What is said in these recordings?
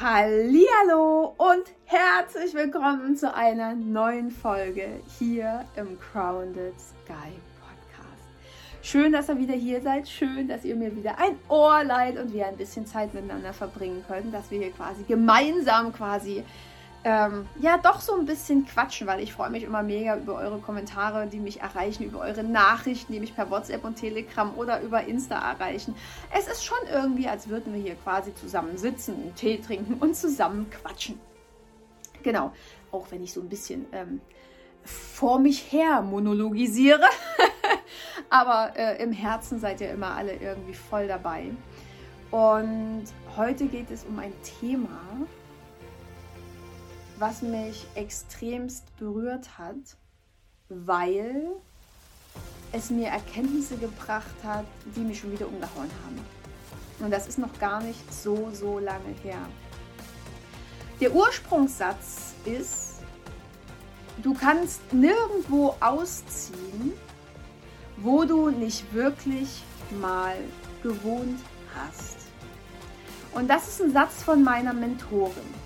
Hallo und herzlich willkommen zu einer neuen Folge hier im Grounded Sky Podcast. Schön, dass ihr wieder hier seid. Schön, dass ihr mir wieder ein Ohr leiht und wir ein bisschen Zeit miteinander verbringen können, dass wir hier quasi gemeinsam quasi ähm, ja doch so ein bisschen quatschen, weil ich freue mich immer mega über eure Kommentare, die mich erreichen, über eure Nachrichten, die mich per WhatsApp und Telegram oder über Insta erreichen. Es ist schon irgendwie, als würden wir hier quasi zusammen sitzen, Tee trinken und zusammen quatschen. Genau, auch wenn ich so ein bisschen ähm, vor mich her monologisiere. Aber äh, im Herzen seid ihr immer alle irgendwie voll dabei. Und heute geht es um ein Thema, was mich extremst berührt hat, weil es mir Erkenntnisse gebracht hat, die mich schon wieder umgehauen haben. Und das ist noch gar nicht so, so lange her. Der Ursprungssatz ist, du kannst nirgendwo ausziehen, wo du nicht wirklich mal gewohnt hast. Und das ist ein Satz von meiner Mentorin.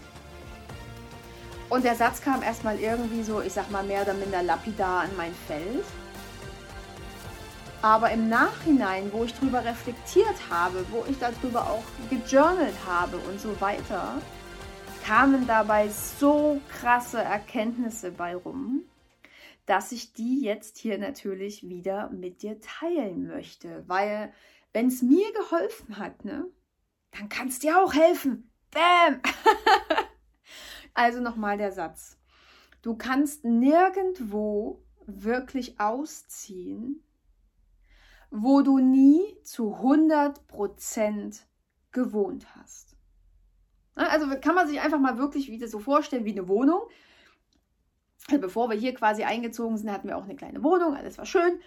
Und der Satz kam erstmal irgendwie so, ich sag mal, mehr oder minder lapidar an mein Feld. Aber im Nachhinein, wo ich drüber reflektiert habe, wo ich darüber auch gejournalt habe und so weiter, kamen dabei so krasse Erkenntnisse bei rum, dass ich die jetzt hier natürlich wieder mit dir teilen möchte. Weil, wenn es mir geholfen hat, ne, dann kann es dir auch helfen. Bam! Also nochmal der Satz. Du kannst nirgendwo wirklich ausziehen, wo du nie zu 100% gewohnt hast. Also kann man sich einfach mal wirklich wieder so vorstellen wie eine Wohnung. Also bevor wir hier quasi eingezogen sind, hatten wir auch eine kleine Wohnung, alles war schön.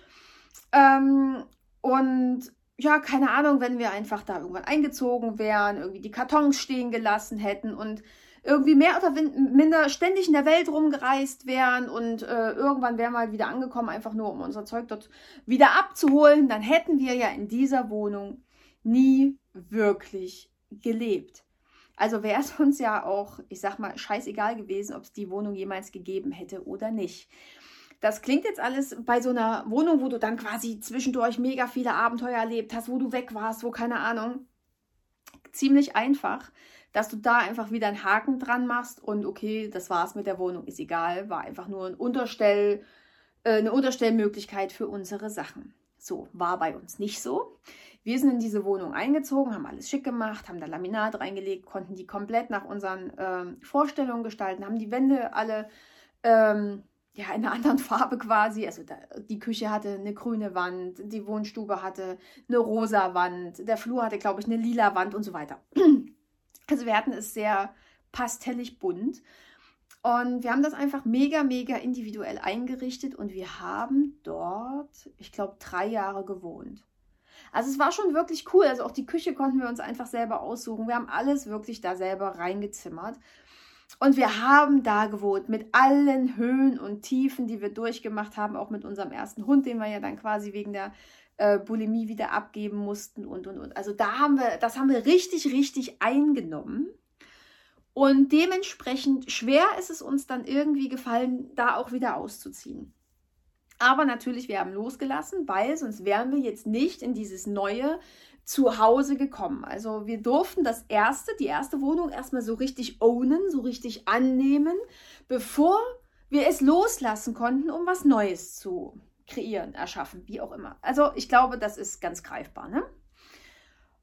Ähm, und ja, keine Ahnung, wenn wir einfach da irgendwann eingezogen wären, irgendwie die Kartons stehen gelassen hätten und irgendwie mehr oder minder ständig in der Welt rumgereist wären und äh, irgendwann wären wir halt wieder angekommen, einfach nur um unser Zeug dort wieder abzuholen, dann hätten wir ja in dieser Wohnung nie wirklich gelebt. Also wäre es uns ja auch, ich sag mal, scheißegal gewesen, ob es die Wohnung jemals gegeben hätte oder nicht. Das klingt jetzt alles bei so einer Wohnung, wo du dann quasi zwischendurch mega viele Abenteuer erlebt hast, wo du weg warst, wo keine Ahnung, ziemlich einfach dass du da einfach wieder einen Haken dran machst und okay, das war's mit der Wohnung, ist egal, war einfach nur ein Unterstell, äh, eine Unterstellmöglichkeit für unsere Sachen. So, war bei uns nicht so. Wir sind in diese Wohnung eingezogen, haben alles schick gemacht, haben da Laminat reingelegt, konnten die komplett nach unseren ähm, Vorstellungen gestalten, haben die Wände alle ähm, ja, in einer anderen Farbe quasi. Also da, die Küche hatte eine grüne Wand, die Wohnstube hatte eine rosa Wand, der Flur hatte, glaube ich, eine lila Wand und so weiter. Also wir hatten es sehr pastellig bunt. Und wir haben das einfach mega, mega individuell eingerichtet und wir haben dort, ich glaube, drei Jahre gewohnt. Also es war schon wirklich cool. Also auch die Küche konnten wir uns einfach selber aussuchen. Wir haben alles wirklich da selber reingezimmert. Und wir haben da gewohnt mit allen Höhen und Tiefen, die wir durchgemacht haben, auch mit unserem ersten Hund, den wir ja dann quasi wegen der äh, Bulimie wieder abgeben mussten und und und. Also da haben wir, das haben wir richtig, richtig eingenommen. Und dementsprechend schwer ist es uns dann irgendwie gefallen, da auch wieder auszuziehen. Aber natürlich, wir haben losgelassen, weil sonst wären wir jetzt nicht in dieses neue Zuhause gekommen. Also wir durften das erste, die erste Wohnung erstmal so richtig ownen, so richtig annehmen, bevor wir es loslassen konnten, um was Neues zu kreieren, erschaffen, wie auch immer. Also ich glaube, das ist ganz greifbar. Ne?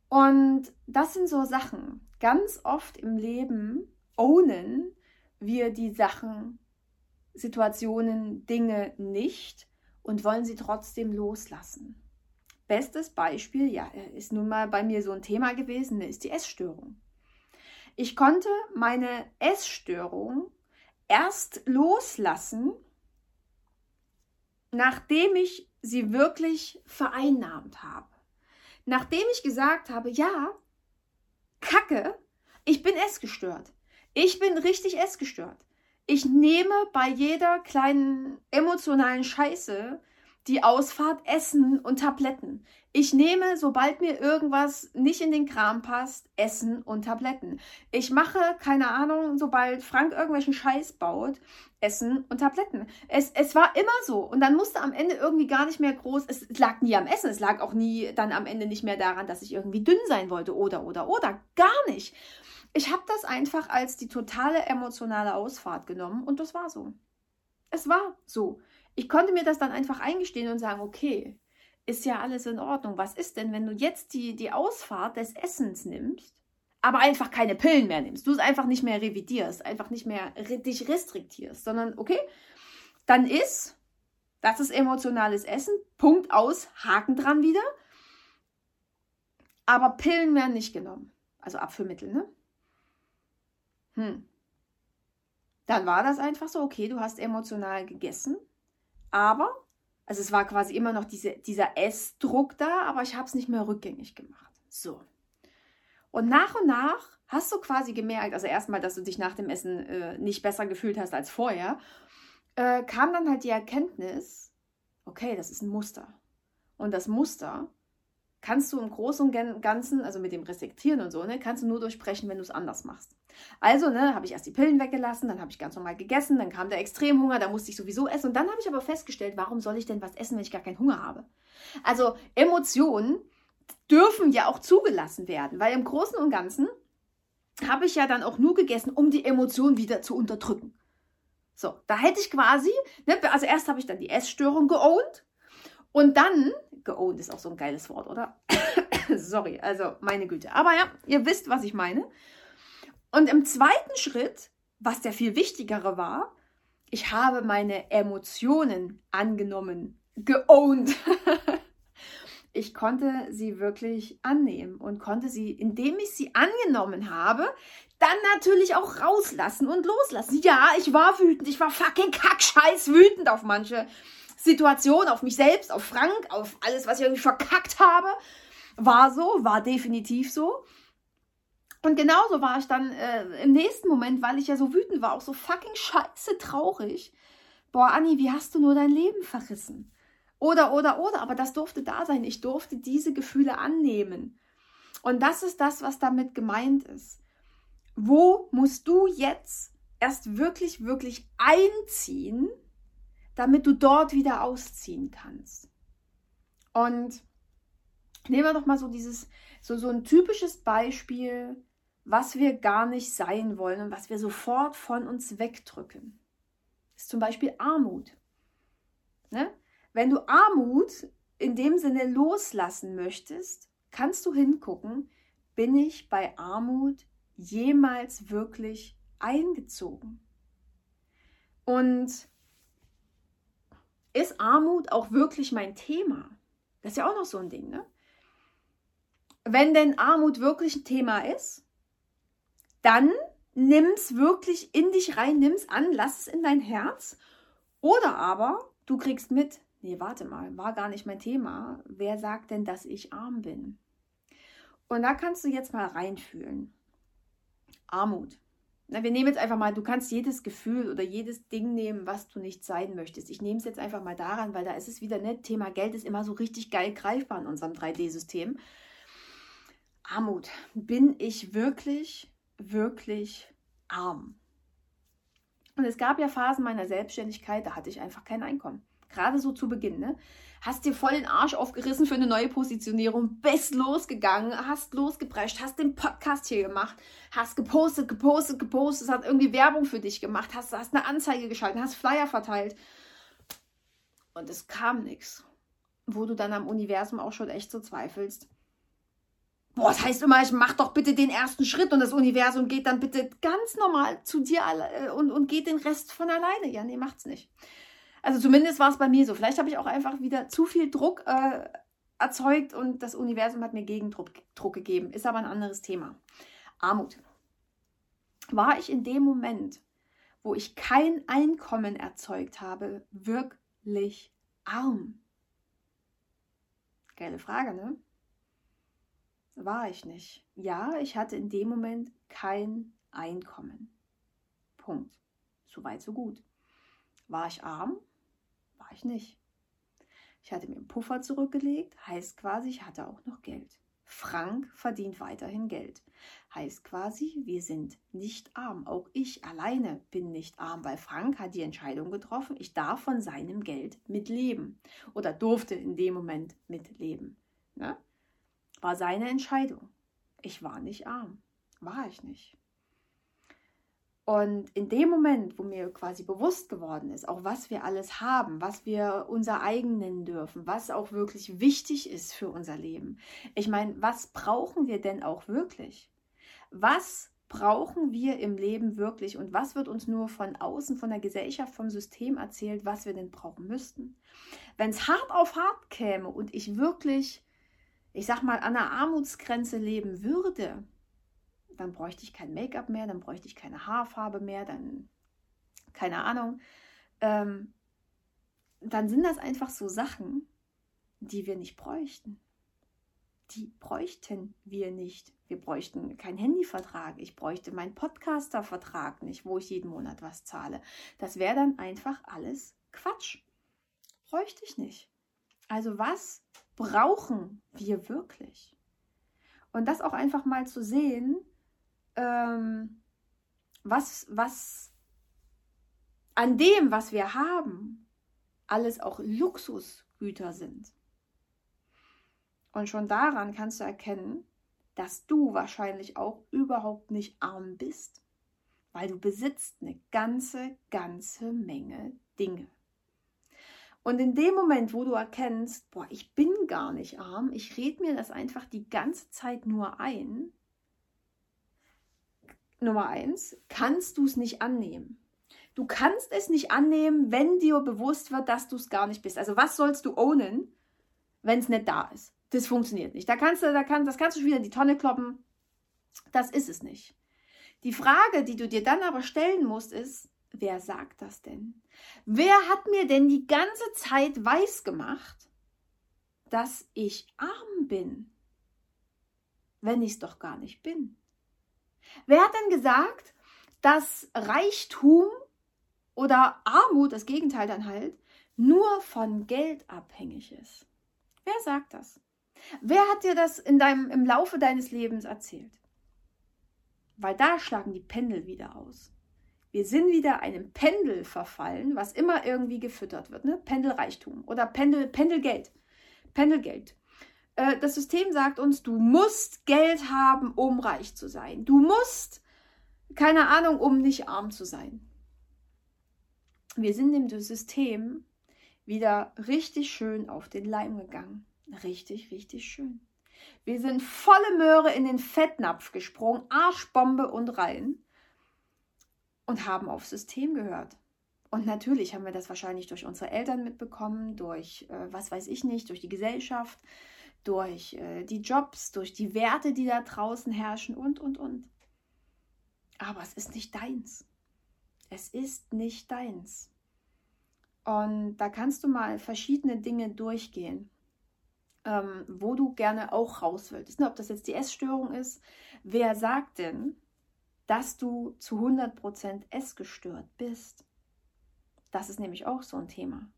Und das sind so Sachen. Ganz oft im Leben ownen wir die Sachen, Situationen, Dinge nicht und wollen sie trotzdem loslassen. Bestes Beispiel, ja, ist nun mal bei mir so ein Thema gewesen, ne, ist die Essstörung. Ich konnte meine Essstörung erst loslassen, nachdem ich sie wirklich vereinnahmt habe. Nachdem ich gesagt habe, ja, Kacke, ich bin essgestört. Ich bin richtig essgestört. Ich nehme bei jeder kleinen emotionalen Scheiße die Ausfahrt Essen und Tabletten. Ich nehme, sobald mir irgendwas nicht in den Kram passt, Essen und Tabletten. Ich mache, keine Ahnung, sobald Frank irgendwelchen Scheiß baut, Essen und Tabletten. Es, es war immer so. Und dann musste am Ende irgendwie gar nicht mehr groß, es lag nie am Essen, es lag auch nie dann am Ende nicht mehr daran, dass ich irgendwie dünn sein wollte oder, oder, oder. Gar nicht. Ich habe das einfach als die totale emotionale Ausfahrt genommen und das war so. Es war so. Ich konnte mir das dann einfach eingestehen und sagen, okay, ist ja alles in Ordnung. Was ist denn, wenn du jetzt die, die Ausfahrt des Essens nimmst, aber einfach keine Pillen mehr nimmst, du es einfach nicht mehr revidierst, einfach nicht mehr dich restriktierst, sondern okay, dann ist, das ist emotionales Essen, Punkt aus, Haken dran wieder. Aber Pillen werden nicht genommen. Also Abführmittel, ne? Hm. Dann war das einfach so, okay, du hast emotional gegessen, aber, also es war quasi immer noch diese, dieser Essdruck da, aber ich habe es nicht mehr rückgängig gemacht. So. Und nach und nach hast du quasi gemerkt, also erstmal, dass du dich nach dem Essen äh, nicht besser gefühlt hast als vorher, äh, kam dann halt die Erkenntnis, okay, das ist ein Muster. Und das Muster kannst du im Großen und Ganzen, also mit dem Resektieren und so, ne, kannst du nur durchbrechen, wenn du es anders machst. Also, ne, habe ich erst die Pillen weggelassen, dann habe ich ganz normal gegessen, dann kam der Extremhunger, da musste ich sowieso essen und dann habe ich aber festgestellt, warum soll ich denn was essen, wenn ich gar keinen Hunger habe? Also, Emotionen dürfen ja auch zugelassen werden, weil im Großen und Ganzen habe ich ja dann auch nur gegessen, um die Emotionen wieder zu unterdrücken. So, da hätte ich quasi, ne, also erst habe ich dann die Essstörung geowned und dann, geowned ist auch so ein geiles Wort, oder? Sorry, also meine Güte. Aber ja, ihr wisst, was ich meine. Und im zweiten Schritt, was der viel wichtigere war, ich habe meine Emotionen angenommen, geowned. ich konnte sie wirklich annehmen und konnte sie, indem ich sie angenommen habe, dann natürlich auch rauslassen und loslassen. Ja, ich war wütend, ich war fucking kackscheiß wütend auf manche Situationen, auf mich selbst, auf Frank, auf alles, was ich irgendwie verkackt habe. War so, war definitiv so. Und genauso war ich dann äh, im nächsten Moment, weil ich ja so wütend war, auch so fucking scheiße traurig. Boah, Anni, wie hast du nur dein Leben verrissen? Oder, oder, oder, aber das durfte da sein. Ich durfte diese Gefühle annehmen. Und das ist das, was damit gemeint ist. Wo musst du jetzt erst wirklich, wirklich einziehen, damit du dort wieder ausziehen kannst? Und nehmen wir doch mal so dieses, so, so ein typisches Beispiel, was wir gar nicht sein wollen und was wir sofort von uns wegdrücken. Das ist zum Beispiel Armut. Ne? Wenn du Armut in dem Sinne loslassen möchtest, kannst du hingucken, bin ich bei Armut jemals wirklich eingezogen? Und ist Armut auch wirklich mein Thema? Das ist ja auch noch so ein Ding, ne? Wenn denn Armut wirklich ein Thema ist, dann nimm's wirklich in dich rein, nimm's an, lass es in dein Herz. Oder aber du kriegst mit, nee, warte mal, war gar nicht mein Thema. Wer sagt denn, dass ich arm bin? Und da kannst du jetzt mal reinfühlen. Armut. Na, wir nehmen jetzt einfach mal, du kannst jedes Gefühl oder jedes Ding nehmen, was du nicht sein möchtest. Ich nehme es jetzt einfach mal daran, weil da ist es wieder nicht. Thema Geld ist immer so richtig geil greifbar in unserem 3D-System. Armut. Bin ich wirklich, wirklich arm? Und es gab ja Phasen meiner Selbstständigkeit, da hatte ich einfach kein Einkommen. Gerade so zu Beginn, ne? Hast dir voll den Arsch aufgerissen für eine neue Positionierung, bist losgegangen, hast losgeprescht, hast den Podcast hier gemacht, hast gepostet, gepostet, gepostet, hast irgendwie Werbung für dich gemacht, hast, hast eine Anzeige geschaltet, hast Flyer verteilt. Und es kam nichts. Wo du dann am Universum auch schon echt so zweifelst. Boah, das heißt immer, ich mach doch bitte den ersten Schritt und das Universum geht dann bitte ganz normal zu dir äh, und, und geht den Rest von alleine. Ja, nee, macht's nicht. Also zumindest war es bei mir so. Vielleicht habe ich auch einfach wieder zu viel Druck äh, erzeugt und das Universum hat mir Gegendruck Druck gegeben. Ist aber ein anderes Thema. Armut. War ich in dem Moment, wo ich kein Einkommen erzeugt habe, wirklich arm? Geile Frage, ne? War ich nicht. Ja, ich hatte in dem Moment kein Einkommen. Punkt. So weit, so gut. War ich arm? ich nicht. Ich hatte mir einen Puffer zurückgelegt, heißt quasi, ich hatte auch noch Geld. Frank verdient weiterhin Geld. Heißt quasi, wir sind nicht arm. Auch ich alleine bin nicht arm, weil Frank hat die Entscheidung getroffen, ich darf von seinem Geld mitleben. Oder durfte in dem Moment mitleben. Ne? War seine Entscheidung. Ich war nicht arm. War ich nicht. Und in dem Moment, wo mir quasi bewusst geworden ist, auch was wir alles haben, was wir unser eigen nennen dürfen, was auch wirklich wichtig ist für unser Leben. Ich meine, was brauchen wir denn auch wirklich? Was brauchen wir im Leben wirklich und was wird uns nur von außen, von der Gesellschaft, vom System erzählt, was wir denn brauchen müssten? Wenn es hart auf hart käme und ich wirklich, ich sag mal, an der Armutsgrenze leben würde, dann bräuchte ich kein Make-up mehr, dann bräuchte ich keine Haarfarbe mehr, dann keine Ahnung. Ähm, dann sind das einfach so Sachen, die wir nicht bräuchten. Die bräuchten wir nicht. Wir bräuchten keinen Handyvertrag. Ich bräuchte meinen Podcaster-Vertrag nicht, wo ich jeden Monat was zahle. Das wäre dann einfach alles Quatsch. Bräuchte ich nicht. Also was brauchen wir wirklich? Und das auch einfach mal zu sehen, ähm, was, was an dem, was wir haben, alles auch Luxusgüter sind. Und schon daran kannst du erkennen, dass du wahrscheinlich auch überhaupt nicht arm bist, weil du besitzt eine ganze, ganze Menge Dinge. Und in dem Moment, wo du erkennst, boah, ich bin gar nicht arm, ich rede mir das einfach die ganze Zeit nur ein, Nummer eins, kannst du es nicht annehmen. Du kannst es nicht annehmen, wenn dir bewusst wird, dass du es gar nicht bist. Also was sollst du ownen, wenn es nicht da ist? Das funktioniert nicht. Da kannst du, da kann, das kannst du wieder in die Tonne kloppen. Das ist es nicht. Die Frage, die du dir dann aber stellen musst, ist, wer sagt das denn? Wer hat mir denn die ganze Zeit weiß gemacht, dass ich arm bin, wenn ich es doch gar nicht bin? Wer hat denn gesagt, dass Reichtum oder Armut, das Gegenteil dann halt, nur von Geld abhängig ist? Wer sagt das? Wer hat dir das in deinem, im Laufe deines Lebens erzählt? Weil da schlagen die Pendel wieder aus. Wir sind wieder einem Pendel verfallen, was immer irgendwie gefüttert wird. Ne? Pendelreichtum oder Pendel, Pendelgeld. Pendelgeld. Äh, das System sagt uns, du musst Geld haben, um reich zu sein. Du musst, keine Ahnung, um nicht arm zu sein. Wir sind dem System wieder richtig schön auf den Leim gegangen. Richtig, richtig schön. Wir sind volle Möhre in den Fettnapf gesprungen, Arschbombe und rein und haben aufs System gehört. Und natürlich haben wir das wahrscheinlich durch unsere Eltern mitbekommen, durch äh, was weiß ich nicht, durch die Gesellschaft, durch äh, die Jobs, durch die Werte, die da draußen herrschen und, und, und. Aber es ist nicht deins. Es ist nicht deins. Und da kannst du mal verschiedene Dinge durchgehen, ähm, wo du gerne auch raus willst. Ob das jetzt die Essstörung ist. Wer sagt denn, dass du zu 100% essgestört bist? Das ist nämlich auch so ein Thema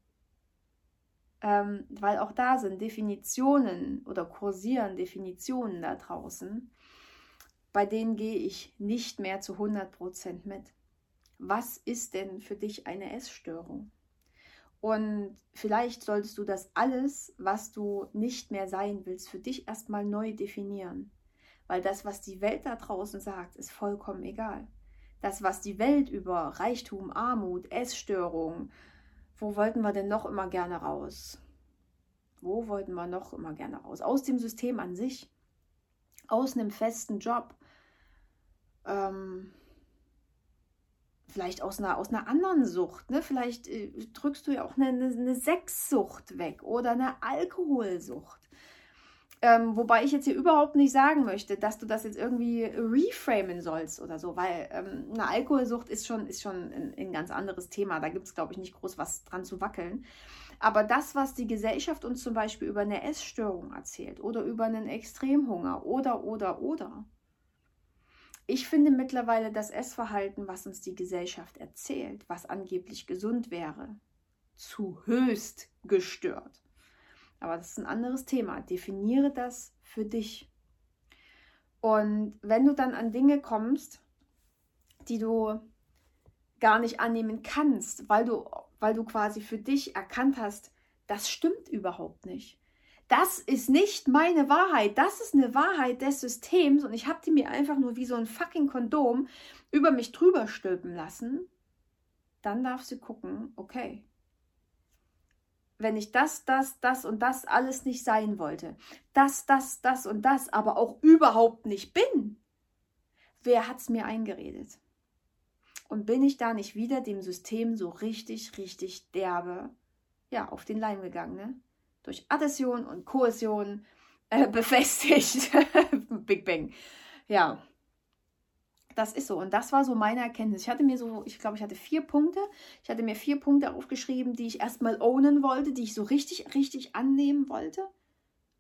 ähm, weil auch da sind Definitionen oder kursieren Definitionen da draußen, bei denen gehe ich nicht mehr zu 100% mit. Was ist denn für dich eine Essstörung? Und vielleicht solltest du das alles, was du nicht mehr sein willst, für dich erstmal neu definieren. Weil das, was die Welt da draußen sagt, ist vollkommen egal. Das, was die Welt über Reichtum, Armut, Essstörung, wo wollten wir denn noch immer gerne raus? Wo wollten wir noch immer gerne raus? Aus dem System an sich, aus einem festen Job, ähm, vielleicht aus einer, aus einer anderen Sucht. Ne? Vielleicht äh, drückst du ja auch eine, eine Sexsucht weg oder eine Alkoholsucht. Ähm, wobei ich jetzt hier überhaupt nicht sagen möchte, dass du das jetzt irgendwie reframen sollst oder so, weil ähm, eine Alkoholsucht ist schon, ist schon ein, ein ganz anderes Thema. Da gibt es, glaube ich, nicht groß was dran zu wackeln. Aber das, was die Gesellschaft uns zum Beispiel über eine Essstörung erzählt oder über einen Extremhunger oder, oder, oder. Ich finde mittlerweile das Essverhalten, was uns die Gesellschaft erzählt, was angeblich gesund wäre, zu höchst gestört. Aber das ist ein anderes Thema. Definiere das für dich. Und wenn du dann an Dinge kommst, die du gar nicht annehmen kannst, weil du, weil du quasi für dich erkannt hast, das stimmt überhaupt nicht. Das ist nicht meine Wahrheit. Das ist eine Wahrheit des Systems und ich habe die mir einfach nur wie so ein fucking Kondom über mich drüber stülpen lassen. Dann darfst du gucken, okay, wenn ich das, das, das und das alles nicht sein wollte, das, das, das und das aber auch überhaupt nicht bin, wer hat es mir eingeredet? Und bin ich da nicht wieder dem System so richtig, richtig derbe, ja, auf den Leim gegangen, ne? Durch Adhäsion und Kohäsion äh, befestigt. Big Bang. Ja, das ist so. Und das war so meine Erkenntnis. Ich hatte mir so, ich glaube, ich hatte vier Punkte. Ich hatte mir vier Punkte aufgeschrieben, die ich erstmal ownen wollte, die ich so richtig, richtig annehmen wollte.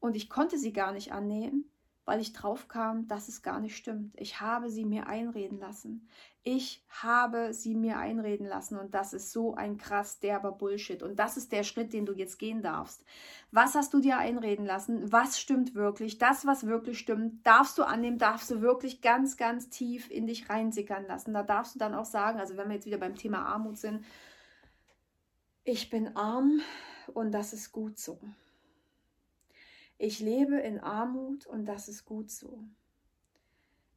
Und ich konnte sie gar nicht annehmen, weil ich drauf kam, dass es gar nicht stimmt. Ich habe sie mir einreden lassen. Ich habe sie mir einreden lassen und das ist so ein krass derber Bullshit. Und das ist der Schritt, den du jetzt gehen darfst. Was hast du dir einreden lassen? Was stimmt wirklich? Das, was wirklich stimmt, darfst du annehmen, darfst du wirklich ganz, ganz tief in dich reinsickern lassen. Da darfst du dann auch sagen, also wenn wir jetzt wieder beim Thema Armut sind, ich bin arm und das ist gut so. Ich lebe in Armut und das ist gut so.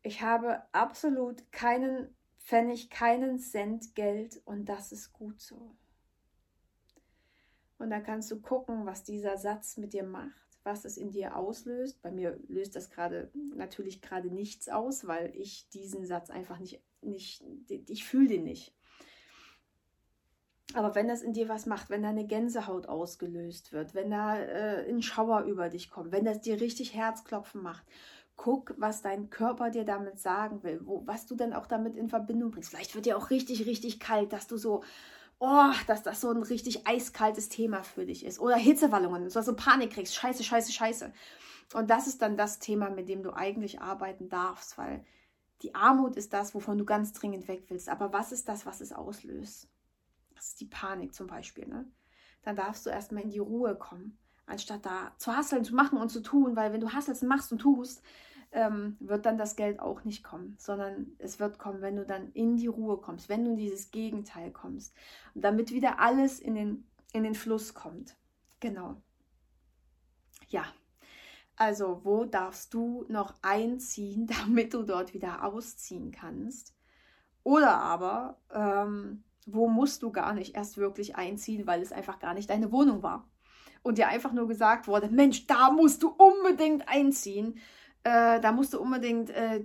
Ich habe absolut keinen Pfennig, keinen Cent Geld und das ist gut so. Und dann kannst du gucken, was dieser Satz mit dir macht, was es in dir auslöst. Bei mir löst das gerade natürlich gerade nichts aus, weil ich diesen Satz einfach nicht, nicht ich fühle den nicht. Aber wenn das in dir was macht, wenn da eine Gänsehaut ausgelöst wird, wenn da äh, ein Schauer über dich kommt, wenn das dir richtig Herzklopfen macht, guck, was dein Körper dir damit sagen will, wo, was du dann auch damit in Verbindung bringst. Vielleicht wird dir auch richtig, richtig kalt, dass du so, oh, dass das so ein richtig eiskaltes Thema für dich ist. Oder Hitzewallungen, dass du so Panik kriegst. Scheiße, scheiße, scheiße. Und das ist dann das Thema, mit dem du eigentlich arbeiten darfst, weil die Armut ist das, wovon du ganz dringend weg willst. Aber was ist das, was es auslöst? Das ist die Panik zum Beispiel. Ne? Dann darfst du erstmal in die Ruhe kommen, anstatt da zu hasseln, zu machen und zu tun, weil wenn du hasselst, machst und tust, ähm, wird dann das Geld auch nicht kommen, sondern es wird kommen, wenn du dann in die Ruhe kommst, wenn du in dieses Gegenteil kommst damit wieder alles in den, in den Fluss kommt. Genau. Ja, also wo darfst du noch einziehen, damit du dort wieder ausziehen kannst? Oder aber, ähm, wo musst du gar nicht erst wirklich einziehen, weil es einfach gar nicht deine Wohnung war. Und dir einfach nur gesagt wurde, Mensch, da musst du unbedingt einziehen. Äh, da musst du unbedingt äh,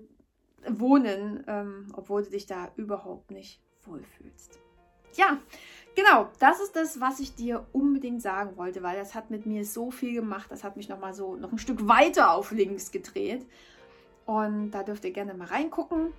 wohnen, ähm, obwohl du dich da überhaupt nicht wohlfühlst. Ja, genau, das ist das, was ich dir unbedingt sagen wollte, weil das hat mit mir so viel gemacht. Das hat mich nochmal so noch ein Stück weiter auf links gedreht. Und da dürft ihr gerne mal reingucken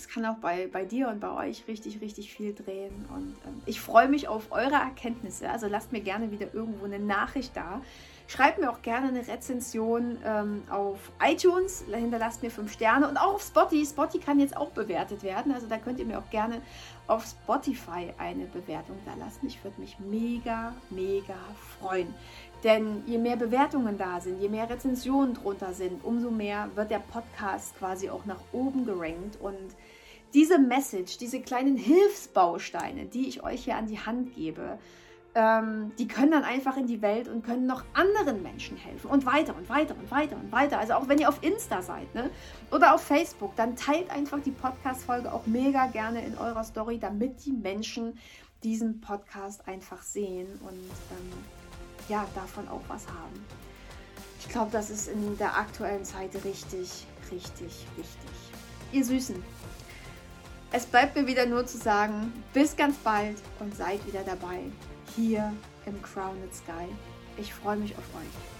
es kann auch bei, bei dir und bei euch richtig, richtig viel drehen. Und ähm, ich freue mich auf eure Erkenntnisse. Also lasst mir gerne wieder irgendwo eine Nachricht da. Schreibt mir auch gerne eine Rezension ähm, auf iTunes, hinterlasst mir fünf Sterne und auch auf Spotify. Spotify kann jetzt auch bewertet werden. Also da könnt ihr mir auch gerne auf Spotify eine Bewertung da lassen. Ich würde mich mega, mega freuen. Denn je mehr Bewertungen da sind, je mehr Rezensionen drunter sind, umso mehr wird der Podcast quasi auch nach oben gerankt. Und diese Message, diese kleinen Hilfsbausteine, die ich euch hier an die Hand gebe, ähm, die können dann einfach in die Welt und können noch anderen Menschen helfen. Und weiter und weiter und weiter und weiter. Also auch wenn ihr auf Insta seid ne? oder auf Facebook, dann teilt einfach die Podcast-Folge auch mega gerne in eurer Story, damit die Menschen diesen Podcast einfach sehen und ähm, ja, davon auch was haben. Ich glaube, das ist in der aktuellen Zeit richtig, richtig wichtig. Ihr Süßen, es bleibt mir wieder nur zu sagen, bis ganz bald und seid wieder dabei hier im Crowned Sky. Ich freue mich auf euch.